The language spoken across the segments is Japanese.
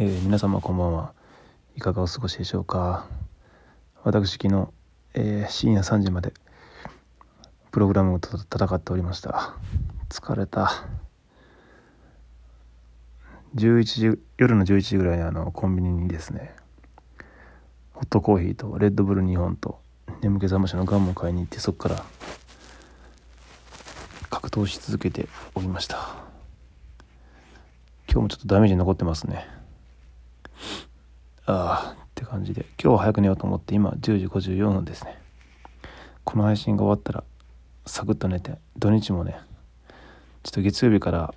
えー、皆様こんばんは。いかがお過ごしでしょうか。私昨日、えー、深夜3時までプログラムと戦っておりました。疲れた。11時夜の11時ぐらいにあのコンビニにですねホットコーヒーとレッドブル2本と眠気覚ましのガムを買いに行ってそこから格闘し続けておりました。今日もちょっとダメージ残ってますね。ああって感じで。今日は早く寝ようと思って今10時54分ですね。この配信が終わったらサクッと寝て土日もねちょっと月曜日から、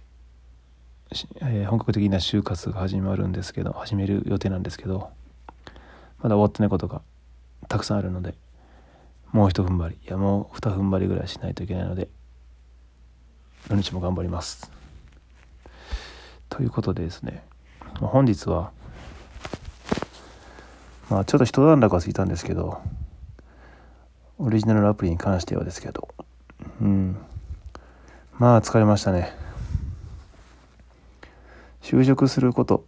えー、本格的な就活が始まるんですけど始める予定なんですけどまだ終わってないことがたくさんあるのでもう一踏ん張りいやもう二踏ん張りぐらいしないといけないので土日も頑張ります。ということでですね本日はまあちょっと一段落はついたんですけどオリジナルアプリに関してはですけど。うん。まあ疲れましたね。就職すること。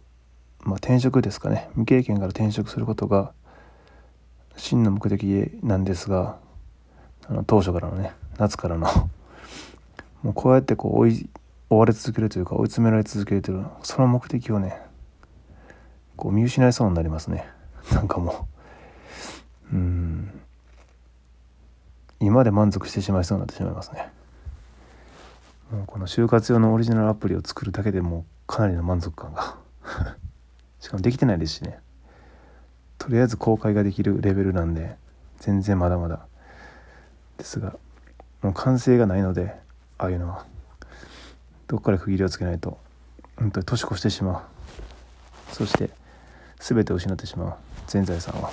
まあ転職ですかね。未経験から転職することが真の目的なんですがあの当初からのね夏からのもうこうやってこう追い追われ続けるというか追い詰められ続けるというその目的をねこう見失いそうになりますね。なんかもう。うん。今で満足してしまいそうになってしまいますね。もうこの就活用のオリジナルアプリを作るだけでもかなりの満足感が。しかもできてないですしね。とりあえず公開ができるレベルなんで全然まだまだ。ですがもう完成がないのでああいうのは。どっから区切りをつけないと本当に年越してしまう。そして全てを失ってしまう。全財産は。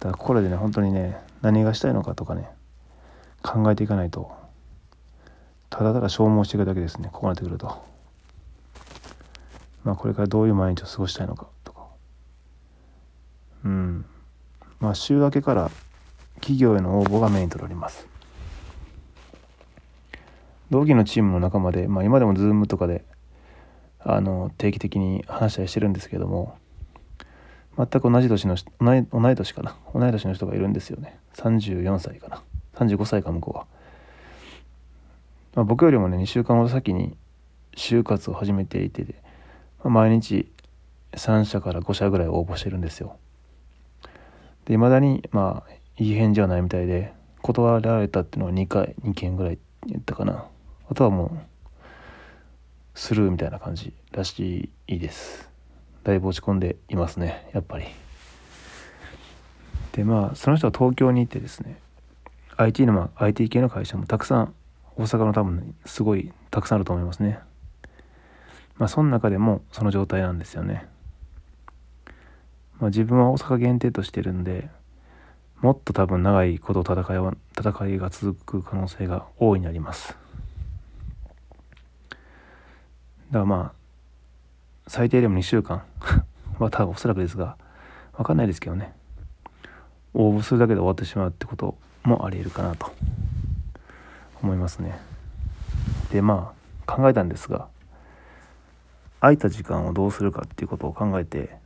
だからこれでね本当にね何がしたいのかとかね考えていかないと。ただただ消耗していくだけですねここまでくると。まあこれからどういう毎日を過ごしたいのかとか。うん。まあ週明けから企業への応募がメインとなります。同期のチームの仲間で、まあ、今でも Zoom とかであの定期的に話したりしてるんですけども全く同じ年の同い同い年かな。同い年の人がいるんですよね。34歳かな。35歳か向こうは、まあ、僕よりもね2週間ほど先に就活を始めていて、まあ、毎日3社から5社ぐらい応募してるんですよ。でいまだにまあいい返事はないみたいで断られたっていうのは2回2件ぐらい言ったかな。あとはもうスルーみたいな感じらしいです。だいぶ落ち込んでいますねやっぱり。でまあその人は東京に行ってですね IT の、まあ、IT 系の会社もたくさん大阪の多分すごいたくさんあると思いますね。まあその中でもその状態なんですよね。まあ自分は大阪限定としてるんでもっと多分長いこと戦いは戦いが続く可能性が大いにあります。だからまあ最低でも2週間。は多分おそらくですが分かんないですけどね。応募するだけで終わってしまうってこともありえるかなと思いますね。でまあ考えたんですが空いた時間をどうするかっていうことを考えて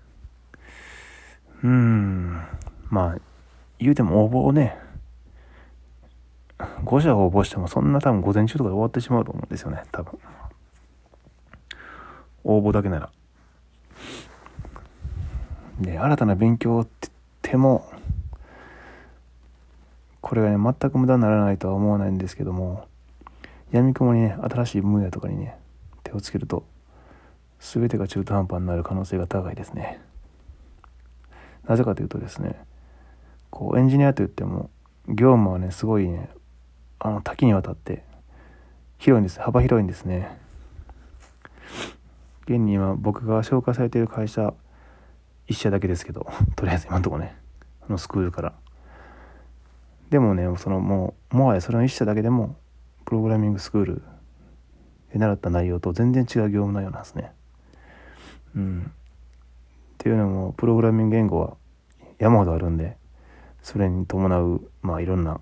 うーんまあ言うても応募をね5社応募してもそんな多分午前中とかで終わってしまうと思うんですよね多分。応募だけなら。で新たな勉強って言ってもこれがね全く無駄にならないとは思わないんですけどもやみくもにね新しい分野とかにね手をつけると全てが中途半端になる可能性が高いですね。なぜかというとですねこうエンジニアといっても業務はねすごいねあの多岐にわたって広いんです。幅広いんですね。現に今僕が紹介されている会社1社だけですけど とりあえず今のとこねあのスクールから。でもねそのもうもはやそれの1社だけでもプログラミングスクールで習った内容と全然違う業務内容なんですね。うん。っていうのもプログラミング言語は山ほどあるんでそれに伴うまあいろんな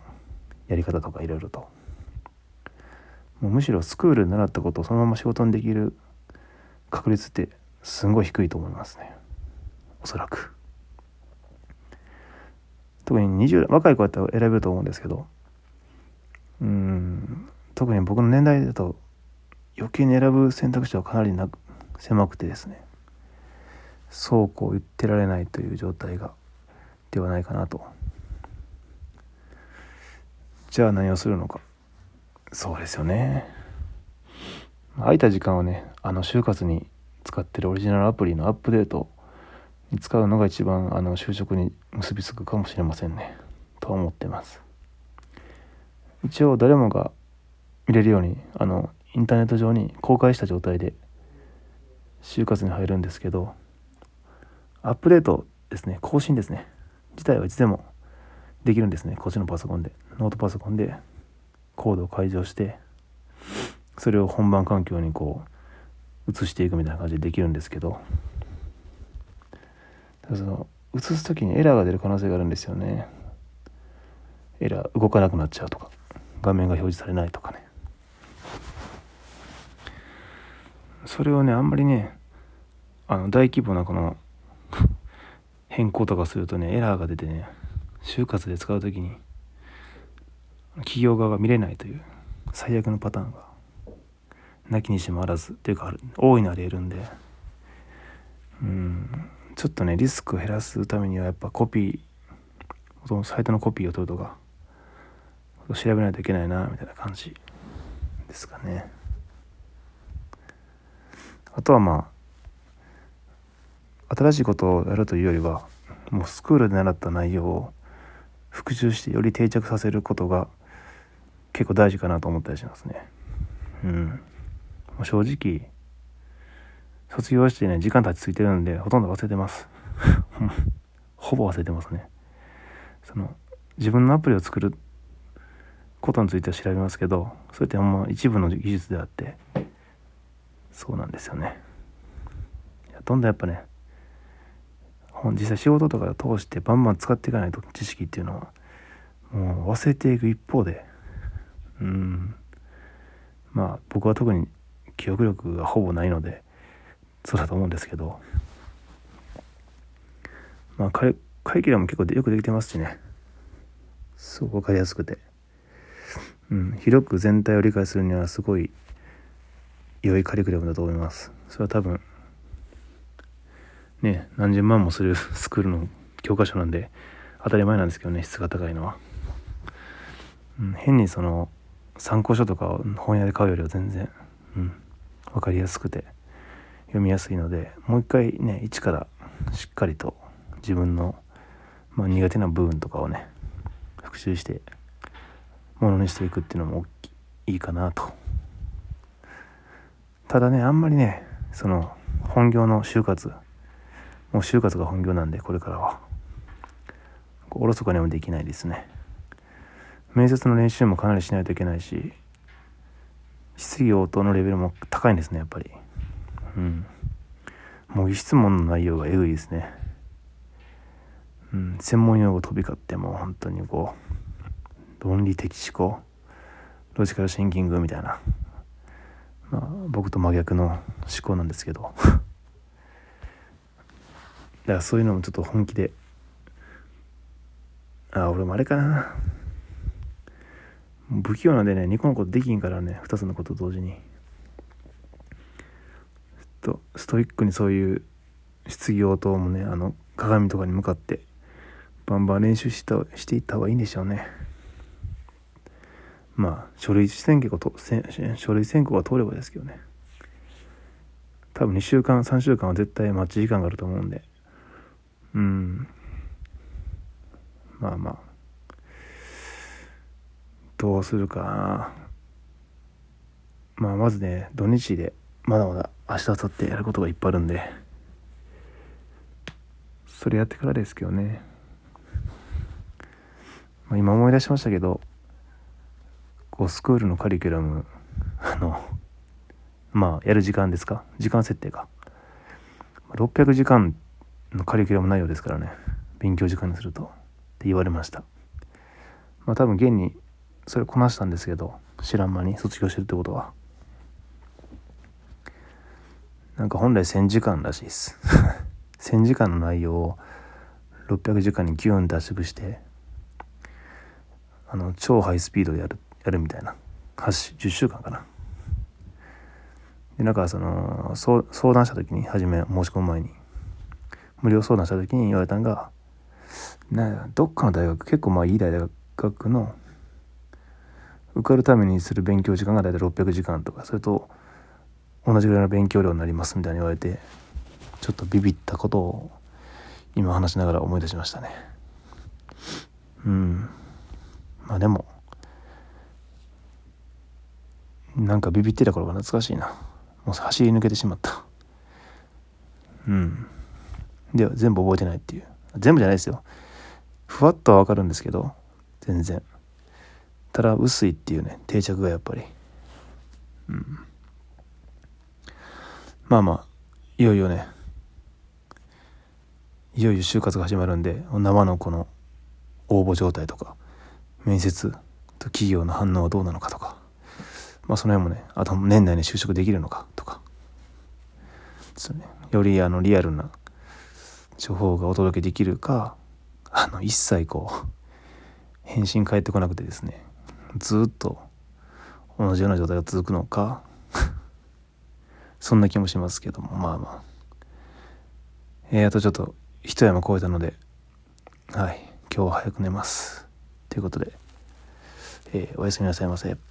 やり方とかいろいろと。もうむしろスクールで習ったことをそのまま仕事にできる確率ってすんごい低いと思いますね。おそらく。特に20若い子やったら選べると思うんですけど。うん。特に僕の年代だと余計に選ぶ選択肢はかなりな狭くてですね。そうこう言ってられないという状態がではないかなと。じゃあ何をするのか。そうですよね。空いた時間をねあの就活に使ってるオリジナルアプリのアップデートに使うのが一番あの就職に結びつくかもしれませんね。とは思ってます。一応誰もが見れるようにあのインターネット上に公開した状態で就活に入るんですけどアップデートですね。更新ですね。自体はいつでもできるんですね。こっちのパソコンで。ノートパソコンでコードを解除してそれを本番環境にこう移していくみたいな感じでできるんですけど。その移す時にエラーが出る可能性があるんですよね。エラー動かなくなっちゃうとか。画面が表示されないとかね。それをねあんまりねあの大規模なこの変更とかするとねエラーが出てね就活で使う時に企業側が見れないという最悪のパターンがなきにしもあらずっていうか大いなり得るんで。うん。ちょっとねリスクを減らすためにはやっぱコピーサイトのコピーを取るとか調べないといけないなみたいな感じですかね。あとはまあ新しいことをやるというよりはもうスクールで習った内容を復習してより定着させることが結構大事かなと思ったりしますね。うん。正直卒業してね時間経ちついてるんでほとんど忘れてます。ほぼ忘れてますね。その自分のアプリを作ることについては調べますけどそれってほんま一部の技術であってそうなんですよね。どんどんやっぱね実際仕事とかを通してバンバン使っていかないと知識っていうのはもう忘れていく一方でうん。まあ僕は特に記憶力がほぼないのでそうだと思うんですけど。まあカリキュラム結構よくできてますしね。すごく分かりやすくて、うん、広く全体を理解するにはすごい良いカリキュラムだと思います。それは多分ね何十万もする スクールの教科書なんで当たり前なんですけどね質が高いのは、うん、変にその参考書とかを本屋で買うよりは全然、うん、分かりやすくて読みやすいのでもう一回ね一からしっかりと自分の、まあ、苦手な部分とかをね復習してものにしていくっていうのもいいかなと。ただねあんまりねその本業の就活もう就活が本業なんでこれからは。おろそかにもできないですね。面接の練習もかなりしないといけないし質疑応答のレベルも高いんですねやっぱり。うん。模擬質問の内容がえぐいですね。うん。専門用語飛び交っても本当にこう論理的思考ロジカルシンキングみたいな。まあ僕と真逆の思考なんですけど。だからそういうのもちょっと本気であ俺もあれかな。不器用なんでね2個のことできんからね2つのこと同時に。とストイックにそういう質疑応答もねあの鏡とかに向かってバンバン練習したしていった方がいいんでしょうね。まあ書類選挙と書類選考が通ればですけどね。多分2週間3週間は絶対待ち時間があると思うんで。うん。まあまあ。どうするかな。まあまずね土日でまだまだ明日明後日やることがいっぱいあるんで。それやってからですけどね、まあ、今思い出しましたけどこうスクールのカリキュラムあのまあやる時間ですか？時間設定か。600時間のカリキュラム内容ですからね。勉強時間にすると。って言われました。まあ多分現にそれこなしたんですけど知らん間に卒業してるってことは。なんか本来1000時間らしいです。1000時間の内容を600時間にギュンと圧縮してあの超ハイスピードでやるやるみたいな。10週間かな。でなんかその相談した時に初め申し込む前に無料相談した時に言われたのがなどっかの大学結構まあいい大学の受かるためにする勉強時間が大体600時間とかそれと同じぐらいの勉強量になりますみたいに言われてちょっとビビったことを今話しながら思い出しましたね。うん。まあでもなんかビビってた頃が懐かしいな。もう走り抜けてしまった。うん。では全部覚えてないっていう。全部じゃないですよ。ふわっとは分かるんですけど全然。ただ薄いっていうね定着がやっぱり。うん。まあまあいよいよね。いよいよ就活が始まるんで生のこの応募状態とか面接と企業の反応はどうなのかとかまあその辺もねあと年内に就職できるのかとか。ですね。よりあのリアルな情報がお届けできるかあの一切こう返信返ってこなくてですね。ずっと同じような状態が続くのかそんな気もしますけどもまあまあえー、あとちょっと一山越えたのではい今日は早く寝ますということで、えー、おやすみなさいませ。